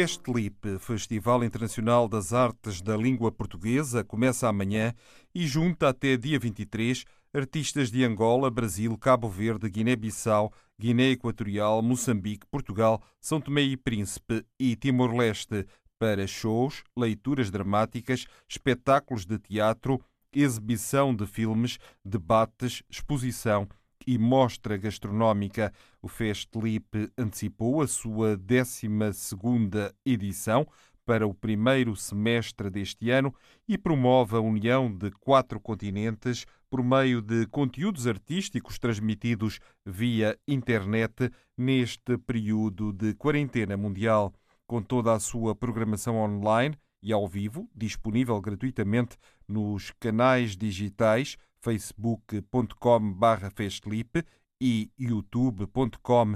Festlip, Festival Internacional das Artes da Língua Portuguesa, começa amanhã e junta até dia 23 artistas de Angola, Brasil, Cabo Verde, Guiné-Bissau, Guiné Equatorial, Moçambique, Portugal, São Tomé e Príncipe e Timor-Leste. Para shows, leituras dramáticas, espetáculos de teatro, exibição de filmes, debates, exposição e mostra gastronómica. O Festlip antecipou a sua 12 edição para o primeiro semestre deste ano e promove a união de quatro continentes por meio de conteúdos artísticos transmitidos via internet neste período de quarentena mundial. Com toda a sua programação online e ao vivo, disponível gratuitamente nos canais digitais facebook.com festlip e youtube.com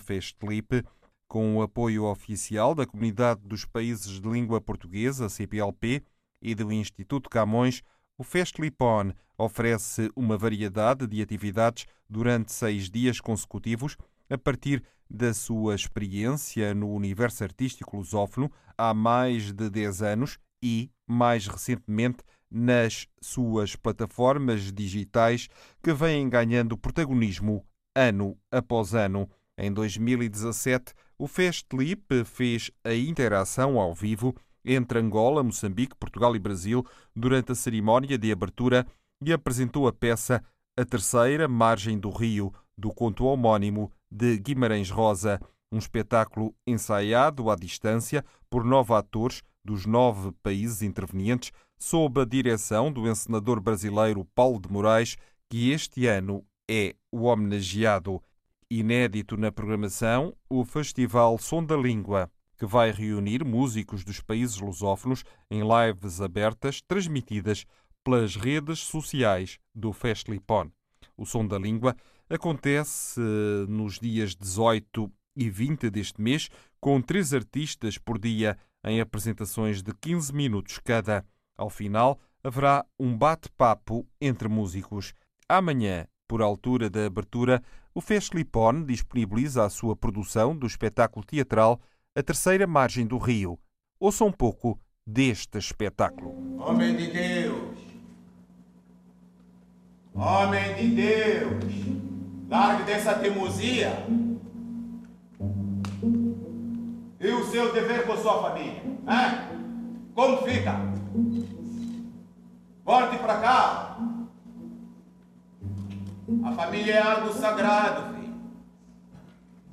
festlip com o apoio oficial da Comunidade dos Países de Língua Portuguesa, CPLP, e do Instituto Camões, o Festlipon oferece uma variedade de atividades durante seis dias consecutivos, a partir da sua experiência no universo artístico lusófono há mais de 10 anos e, mais recentemente, nas suas plataformas digitais que vêm ganhando protagonismo ano após ano. Em 2017, o Festlip fez a interação ao vivo entre Angola, Moçambique, Portugal e Brasil durante a cerimónia de abertura e apresentou a peça A Terceira Margem do Rio, do conto homónimo de Guimarães Rosa, um espetáculo ensaiado à distância por nove atores dos nove países intervenientes sob a direção do encenador brasileiro Paulo de Moraes, que este ano é o homenageado. Inédito na programação, o Festival Som da Língua, que vai reunir músicos dos países lusófonos em lives abertas transmitidas pelas redes sociais do Festlipon. O Som da Língua acontece nos dias 18 e 20 deste mês, com três artistas por dia em apresentações de 15 minutos cada. Ao final, haverá um bate-papo entre músicos. Amanhã, por altura da abertura, o Festlipon disponibiliza a sua produção do espetáculo teatral A Terceira Margem do Rio. Ouça um pouco deste espetáculo. Homem de Deus! Homem de Deus! Largue dessa teimosia! E o seu dever com sua família? Hein? Como fica? Volte para cá. A família é algo sagrado, filho.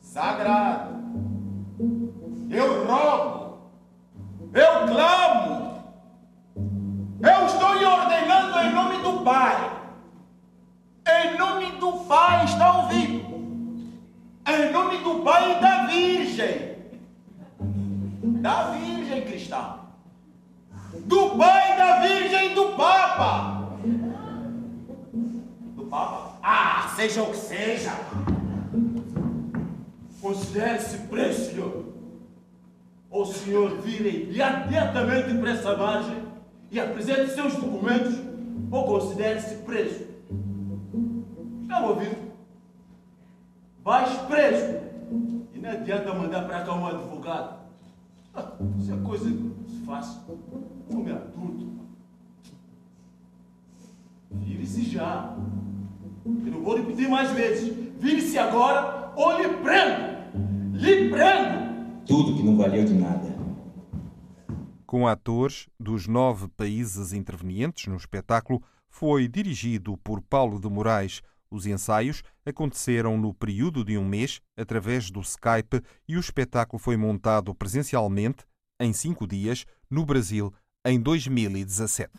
Sagrado. Eu rogo. Eu clamo. Eu estou lhe ordenando em nome do Pai. Em nome do Pai, está ouvindo? Em nome do Pai e da Virgem. Da Virgem cristã do Pai, da Virgem do Papa. Do Papa? Ah, seja o que seja. Considere-se preso, senhor. O senhor vire imediatamente para essa margem e apresente seus documentos ou considere-se preso. Está ouvindo? Vais preso. E não adianta mandar para cá um advogado. Isso é coisa que se faz. Homem adulto. Vire-se já. Eu não vou repetir mais vezes. Vire-se agora ou lhe prendo. Lhe prendo. Tudo que não valeu de nada. Com atores dos nove países intervenientes no espetáculo, foi dirigido por Paulo de Moraes. Os ensaios aconteceram no período de um mês, através do Skype, e o espetáculo foi montado presencialmente, em cinco dias, no Brasil, em 2017.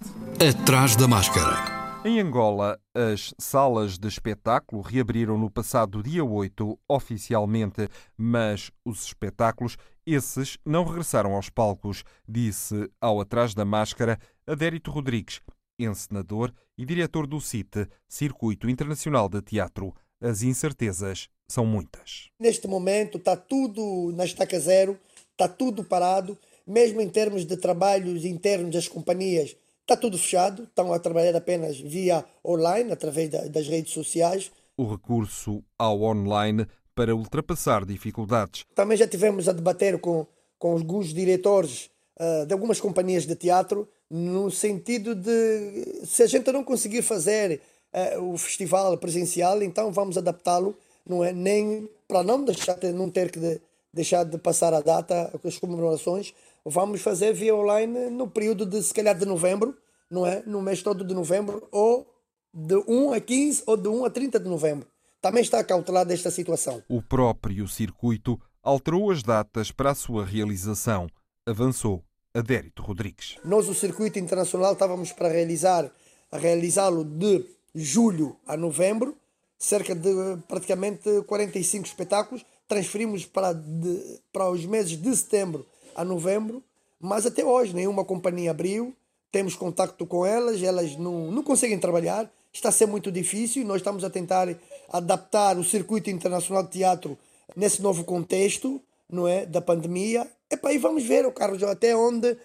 Atrás da máscara. Em Angola, as salas de espetáculo reabriram no passado dia 8 oficialmente, mas os espetáculos, esses, não regressaram aos palcos, disse ao Atrás da Máscara Adérito Rodrigues, encenador e diretor do CITE, Circuito Internacional de Teatro. As incertezas são muitas. Neste momento está tudo na estaca zero, está tudo parado, mesmo em termos de trabalhos internos das companhias Está tudo fechado, estão a trabalhar apenas via online, através das redes sociais. O recurso ao online para ultrapassar dificuldades. Também já tivemos a debater com, com alguns diretores uh, de algumas companhias de teatro, no sentido de se a gente não conseguir fazer uh, o festival presencial, então vamos adaptá-lo, não é? Nem para não deixar de, não ter que de, deixar de passar a data, as comemorações, vamos fazer via online no período de, se calhar, de novembro, não é? No mês todo de novembro, ou de 1 a 15 ou de 1 a 30 de novembro. Também está cautelada esta situação. O próprio circuito alterou as datas para a sua realização. Avançou Adérito Rodrigues. Nós, o circuito internacional, estávamos para realizar realizá-lo de julho a novembro, cerca de praticamente 45 espetáculos. Transferimos para, de, para os meses de setembro a novembro, mas até hoje nenhuma companhia abriu, temos contato com elas, elas não, não conseguem trabalhar, está a ser muito difícil e nós estamos a tentar adaptar o circuito internacional de teatro nesse novo contexto não é, da pandemia. Epa, e vamos ver, o Carlos, até onde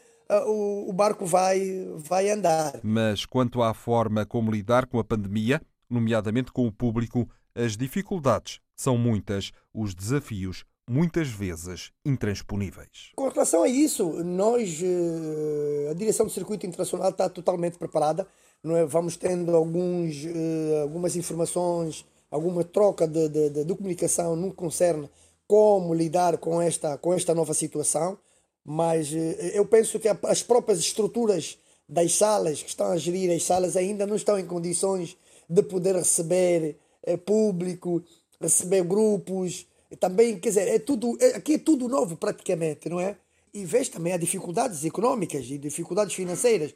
o, o barco vai, vai andar. Mas quanto à forma como lidar com a pandemia, nomeadamente com o público, as dificuldades são muitas, os desafios muitas vezes intransponíveis. Com relação a isso, nós, eh, a direção do circuito internacional está totalmente preparada. É? Vamos tendo alguns, eh, algumas informações, alguma troca de, de, de comunicação no que concerne como lidar com esta, com esta nova situação, mas eh, eu penso que as próprias estruturas das salas que estão a gerir as salas ainda não estão em condições de poder receber público, receber grupos, também, quer dizer, é tudo, é, aqui é tudo novo praticamente, não é? E vês também as dificuldades económicas e dificuldades financeiras.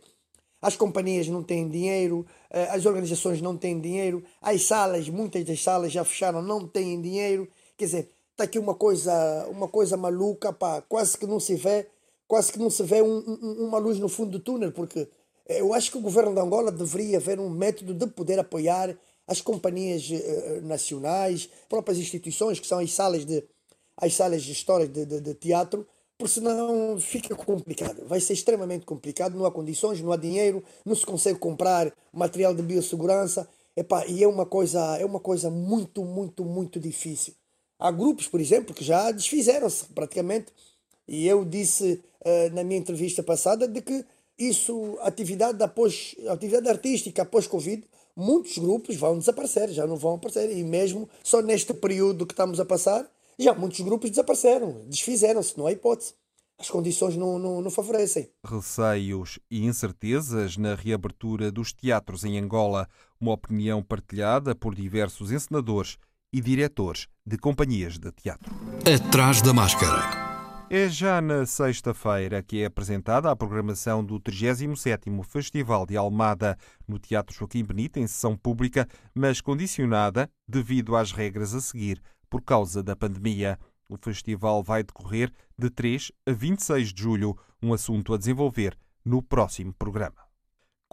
As companhias não têm dinheiro, eh, as organizações não têm dinheiro, as salas, muitas das salas já fecharam, não têm dinheiro. Quer dizer, está aqui uma coisa, uma coisa maluca, pá, quase que não se vê, quase que não se vê um, um, uma luz no fundo do túnel, porque eu acho que o governo de Angola deveria haver um método de poder apoiar as companhias uh, nacionais, próprias instituições, que são as salas de, as salas de história de, de, de teatro, porque senão fica complicado. Vai ser extremamente complicado, não há condições, não há dinheiro, não se consegue comprar material de biossegurança. Epá, e é uma coisa, é uma coisa muito, muito, muito difícil. Há grupos, por exemplo, que já desfizeram-se praticamente. E eu disse uh, na minha entrevista passada de que isso, atividade após, atividade artística após Covid, muitos grupos vão desaparecer, já não vão aparecer. E mesmo só neste período que estamos a passar, já muitos grupos desapareceram, desfizeram-se, não há hipótese. As condições não, não, não favorecem. Receios e incertezas na reabertura dos teatros em Angola, uma opinião partilhada por diversos encenadores e diretores de companhias de teatro. Atrás da máscara. É já na sexta-feira que é apresentada a programação do 37º Festival de Almada no Teatro Joaquim Benito, em sessão pública, mas condicionada devido às regras a seguir por causa da pandemia. O festival vai decorrer de 3 a 26 de julho, um assunto a desenvolver no próximo programa.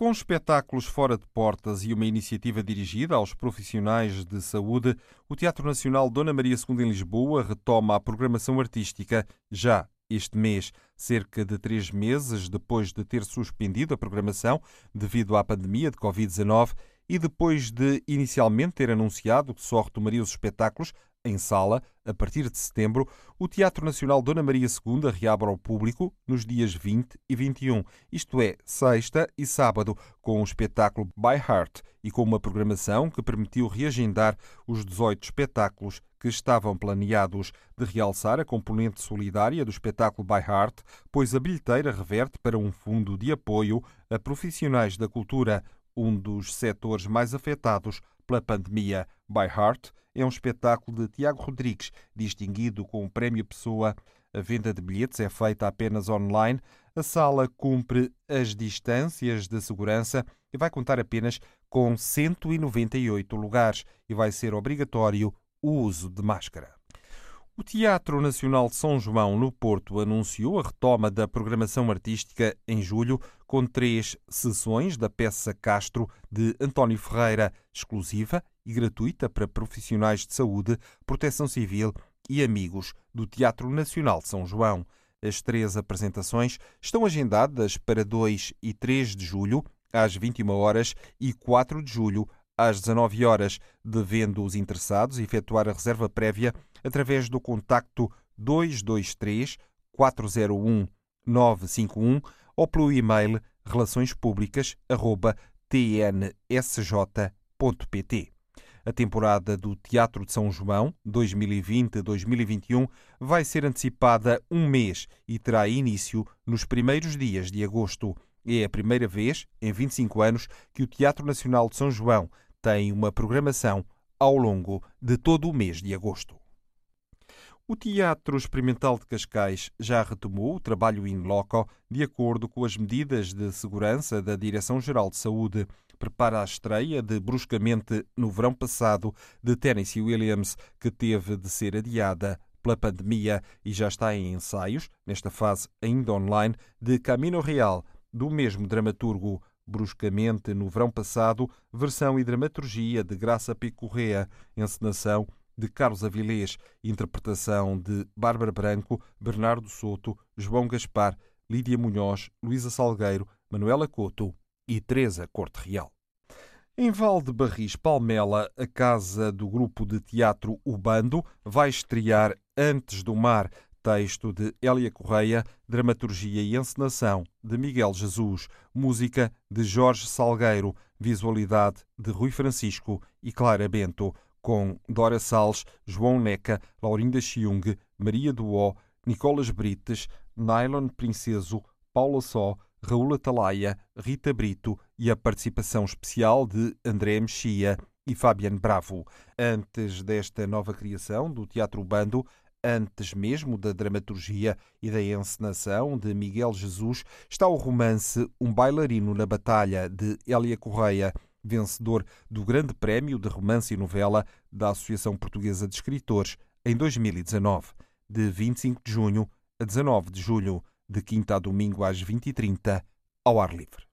Com espetáculos fora de portas e uma iniciativa dirigida aos profissionais de saúde, o Teatro Nacional Dona Maria II em Lisboa retoma a programação artística já este mês, cerca de três meses depois de ter suspendido a programação devido à pandemia de Covid-19 e depois de inicialmente ter anunciado que só retomaria os espetáculos em sala, a partir de setembro, o Teatro Nacional Dona Maria II reabre ao público nos dias 20 e 21, isto é, sexta e sábado, com o espetáculo By Heart e com uma programação que permitiu reagendar os 18 espetáculos que estavam planeados, de realçar a componente solidária do espetáculo By Heart, pois a bilheteira reverte para um fundo de apoio a profissionais da cultura, um dos setores mais afetados pela pandemia. By Heart é um espetáculo de Tiago Rodrigues, distinguido com o Prémio Pessoa. A venda de bilhetes é feita apenas online. A sala cumpre as distâncias de segurança e vai contar apenas com 198 lugares e vai ser obrigatório o uso de máscara. O Teatro Nacional de São João, no Porto, anunciou a retoma da programação artística em julho, com três sessões da peça Castro de António Ferreira, exclusiva e gratuita para profissionais de saúde, proteção civil e amigos do Teatro Nacional de São João. As três apresentações estão agendadas para 2 e 3 de julho, às 21 horas, e 4 de julho, às 19 horas, devendo os interessados efetuar a reserva prévia através do contacto 223 401 951 ou pelo e-mail relaçõespublicas@tnsj.pt. A temporada do Teatro de São João 2020-2021 vai ser antecipada um mês e terá início nos primeiros dias de agosto. É a primeira vez em 25 anos que o Teatro Nacional de São João tem uma programação ao longo de todo o mês de agosto. O Teatro Experimental de Cascais já retomou o trabalho in loco de acordo com as medidas de segurança da Direção-Geral de Saúde. Prepara a estreia de Bruscamente no verão passado de Tennessee Williams, que teve de ser adiada pela pandemia e já está em ensaios, nesta fase ainda online, de Camino Real, do mesmo dramaturgo. Bruscamente no verão passado, versão e dramaturgia de Graça Picorrea, encenação de Carlos Avilés, interpretação de Bárbara Branco, Bernardo Soto, João Gaspar, Lídia Munhoz, Luísa Salgueiro, Manuela Couto e Teresa Corte Real. Em Valde Barris Palmela, a casa do grupo de teatro O Bando vai estrear Antes do Mar, texto de Hélia Correia, dramaturgia e encenação de Miguel Jesus, música de Jorge Salgueiro, visualidade de Rui Francisco e Clara Bento, com Dora Salles, João Neca, Laurinda Chiung, Maria Duó, Nicolas Brites, Nylon Princeso, Paula Só, Raul Atalaia, Rita Brito e a participação especial de André Mexia e Fabiano Bravo. Antes desta nova criação do Teatro Bando, antes mesmo da dramaturgia e da encenação de Miguel Jesus, está o romance Um Bailarino na Batalha, de Hélia Correia, vencedor do Grande Prémio de Romance e Novela da Associação Portuguesa de Escritores em 2019, de 25 de junho a 19 de julho, de quinta a domingo às 20h30, ao ar livre.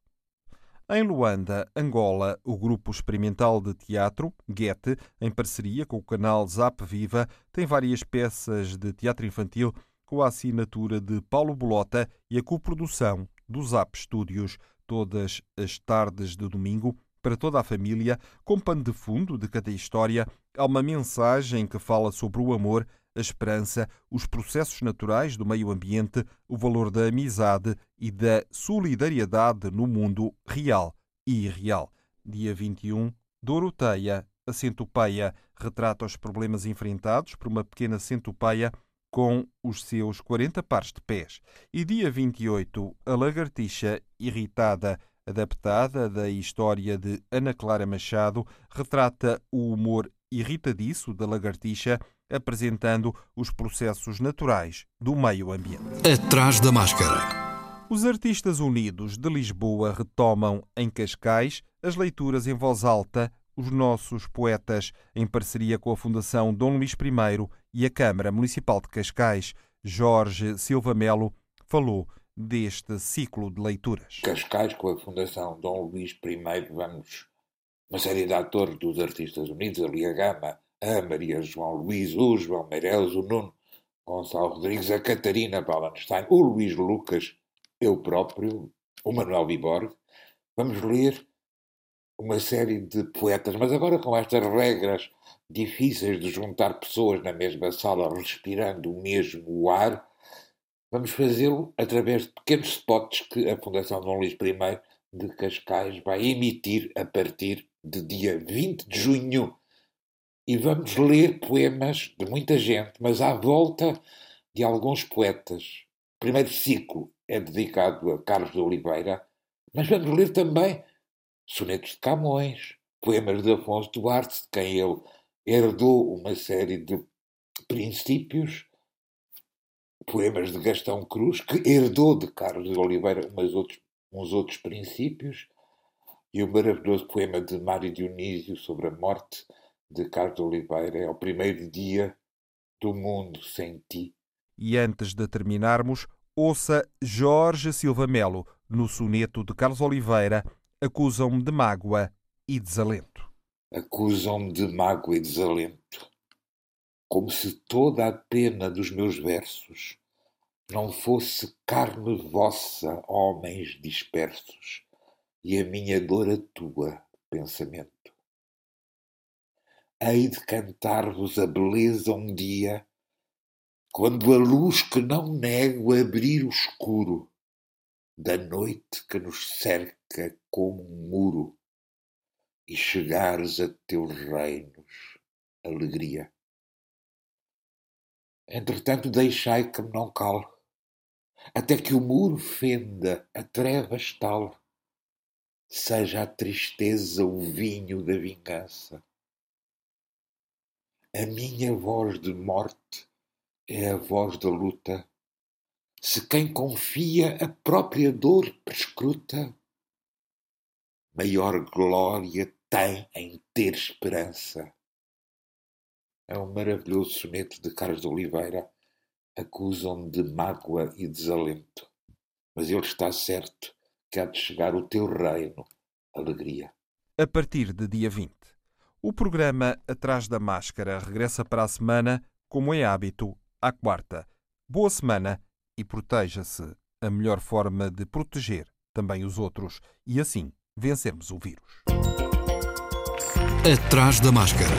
Em Luanda, Angola, o grupo experimental de teatro, Guete, em parceria com o canal Zap Viva, tem várias peças de teatro infantil com a assinatura de Paulo Bolota e a coprodução do Zap Studios, todas as tardes de domingo, para toda a família, com pano de fundo de cada história, há uma mensagem que fala sobre o amor, a esperança, os processos naturais do meio ambiente, o valor da amizade e da solidariedade no mundo real e irreal. Dia 21, Doroteia, a centopeia, retrata os problemas enfrentados por uma pequena centopeia com os seus 40 pares de pés. E dia 28, a lagartixa irritada, adaptada da história de Ana Clara Machado, retrata o humor irritadiço da lagartixa, apresentando os processos naturais do meio ambiente. Atrás da máscara. Os Artistas Unidos de Lisboa retomam em Cascais as leituras em voz alta Os Nossos Poetas, em parceria com a Fundação Dom Luís I e a Câmara Municipal de Cascais. Jorge Silva Melo falou deste ciclo de leituras. Cascais, com a Fundação Dom Luís I, vamos uma série de atores dos Artistas Unidos, ali a Gama, a Maria João Luís, o João Meireles, o Nuno Gonçalo Rodrigues, a Catarina Ballenstein, o Luís Lucas, eu próprio, o Manuel Viborg. Vamos ler uma série de poetas, mas agora com estas regras difíceis de juntar pessoas na mesma sala respirando o mesmo ar, Vamos fazê-lo através de pequenos spots que a Fundação Dom Luís I de Cascais vai emitir a partir de dia 20 de junho. E vamos ler poemas de muita gente, mas à volta de alguns poetas. O primeiro ciclo é dedicado a Carlos de Oliveira, mas vamos ler também sonetos de Camões, poemas de Afonso Duarte, de quem ele herdou uma série de princípios poemas de Gastão Cruz, que herdou de Carlos de Oliveira umas outros, uns outros princípios, E o maravilhoso poema de Mário Dionísio sobre a morte de Carlos Oliveira é o primeiro dia do mundo sem ti. E antes de terminarmos, ouça Jorge Silva Melo no soneto de Carlos Oliveira, Acusam-me de mágoa e desalento. Acusam-me de mágoa e desalento, como se toda a pena dos meus versos não fosse carne vossa, homens dispersos, e a minha dor a tua, pensamento. Hei de cantar-vos a beleza um dia, quando a luz que não nego abrir o escuro da noite que nos cerca como um muro e chegares a teus reinos, alegria. Entretanto, deixai que me não cale, até que o muro fenda a trevas tal, seja a tristeza o vinho da vingança a minha voz de morte é a voz da luta. Se quem confia a própria dor prescruta, maior glória tem em ter esperança. É um maravilhoso soneto de Carlos de Oliveira. Acusam-me de mágoa e desalento, mas ele está certo que há de chegar o teu reino, alegria. A partir de dia 20. O programa Atrás da Máscara regressa para a semana, como é hábito, à quarta. Boa semana e proteja-se. A melhor forma de proteger também os outros e assim vencermos o vírus. Atrás da Máscara.